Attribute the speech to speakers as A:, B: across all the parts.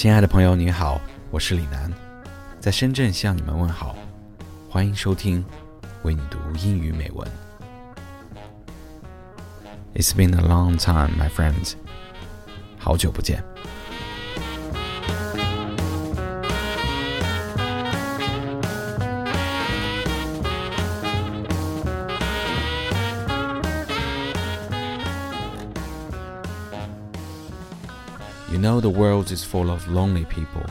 A: 亲爱的朋友，你好，我是李楠，在深圳向你们问好，欢迎收听为你读英语美文。It's been a long time, my friends，好久不见。You know the world is full of lonely people,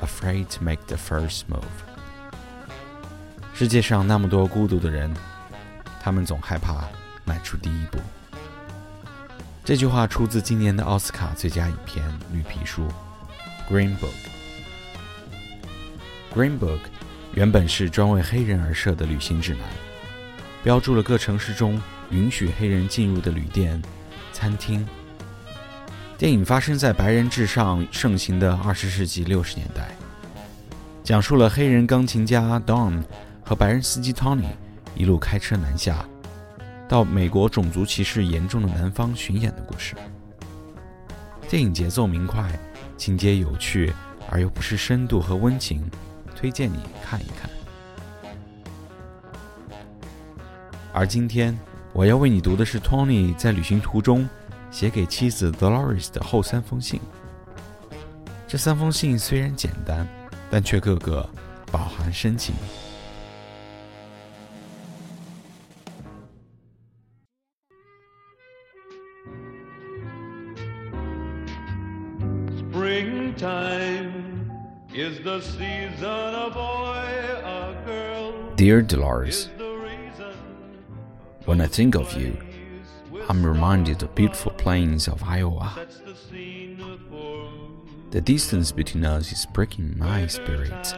A: afraid to make the first move. 世界上那么多孤独的人，他们总害怕迈出第一步。这句话出自今年的奥斯卡最佳影片《绿皮书》（Green Book）。Green Book 原本是专为黑人而设的旅行指南，标注了各城市中允许黑人进入的旅店、餐厅。电影发生在白人至上盛行的二十世纪六十年代，讲述了黑人钢琴家 Don 和白人司机 Tony 一路开车南下，到美国种族歧视严重的南方巡演的故事。电影节奏明快，情节有趣而又不失深度和温情，推荐你看一看。而今天我要为你读的是 Tony 在旅行途中。写给妻子 Dolores 的后三封信。这三封信虽然简单，但却个个饱含深情。Dear Dolores, when I think of you. I'm reminded of beautiful plains of Iowa. The distance between us is breaking my spirit.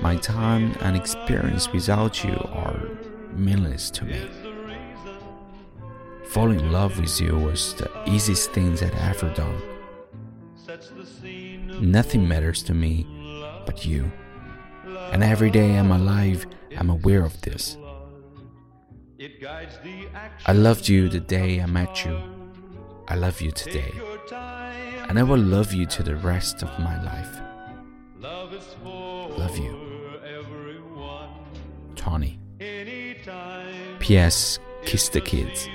A: My time and experience without you are meaningless to me. Falling in love with you was the easiest thing that I ever done. Nothing matters to me but you. And every day I'm alive, I'm aware of this. I loved you the day I met you. I love you today. And I will love you to the rest of my life. Love you. Tony. P.S. Kiss the kids.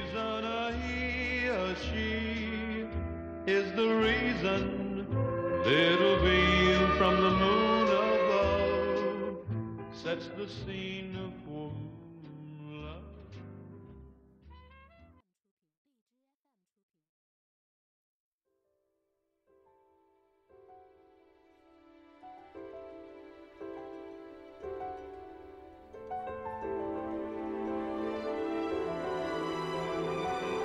A: Little beam from the moon above sets the scene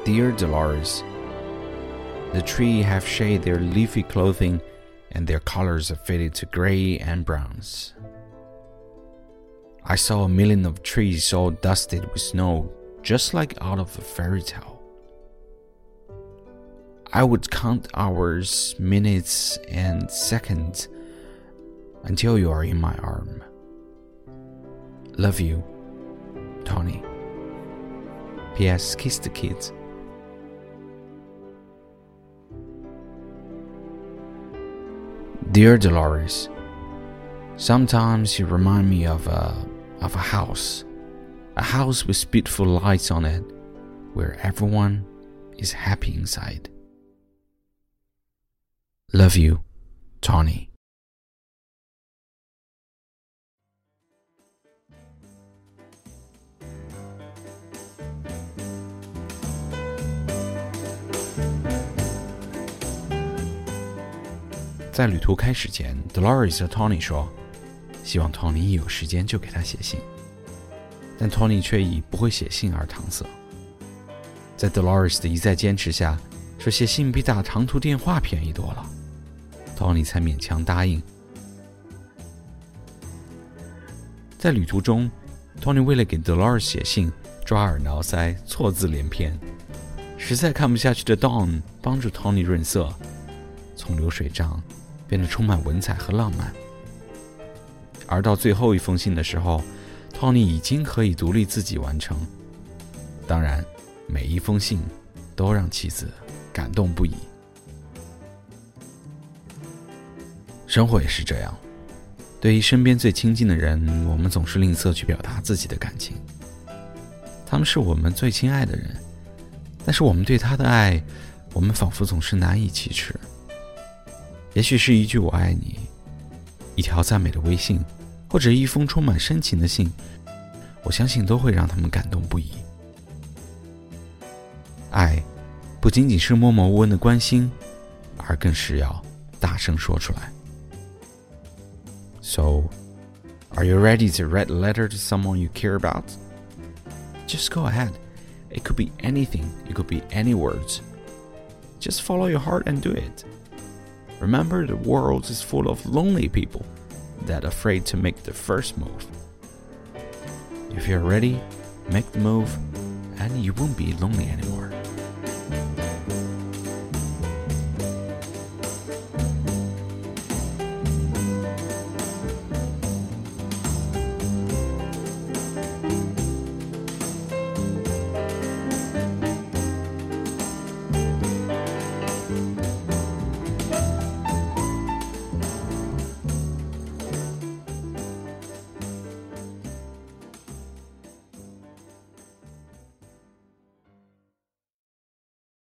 A: Dear Dolores, the tree have shed their leafy clothing and their colors are faded to gray and browns. I saw a million of trees all dusted with snow, just like out of a fairy tale. I would count hours, minutes, and seconds until you are in my arm. Love you, Tony. P.S. Kiss the kids. Dear Dolores, sometimes you remind me of a, of a house, a house with beautiful lights on it, where everyone is happy inside. Love you, Tony. 在旅途开始前，Dolores 和 Tony 说，希望 Tony 一有时间就给他写信，但 Tony 却以不会写信而搪塞。在 Dolores 的一再坚持下，说写信比打长途电话便宜多了，Tony 才勉强答应。在旅途中，Tony 为了给 Dolores 写信，抓耳挠腮，错字连篇，实在看不下去的 Don 帮助 Tony 润色，从流水账。变得充满文采和浪漫。而到最后一封信的时候，Tony 已经可以独立自己完成。当然，每一封信都让妻子感动不已。生活也是这样。对于身边最亲近的人，我们总是吝啬去表达自己的感情。他们是我们最亲爱的人，但是我们对他的爱，我们仿佛总是难以启齿。也许是一句“我爱你”，一条赞美的微信，或者一封充满深情的信，我相信都会让他们感动不已。爱，不仅仅是默默无闻的关心，而更是要大声说出来。So, are you ready to write a letter to someone you care about? Just go ahead. It could be anything, it could be any words. Just follow your heart and do it. Remember, the world is full of lonely people that are afraid to make the first move. If you're ready, make the move, and you won't be lonely anymore.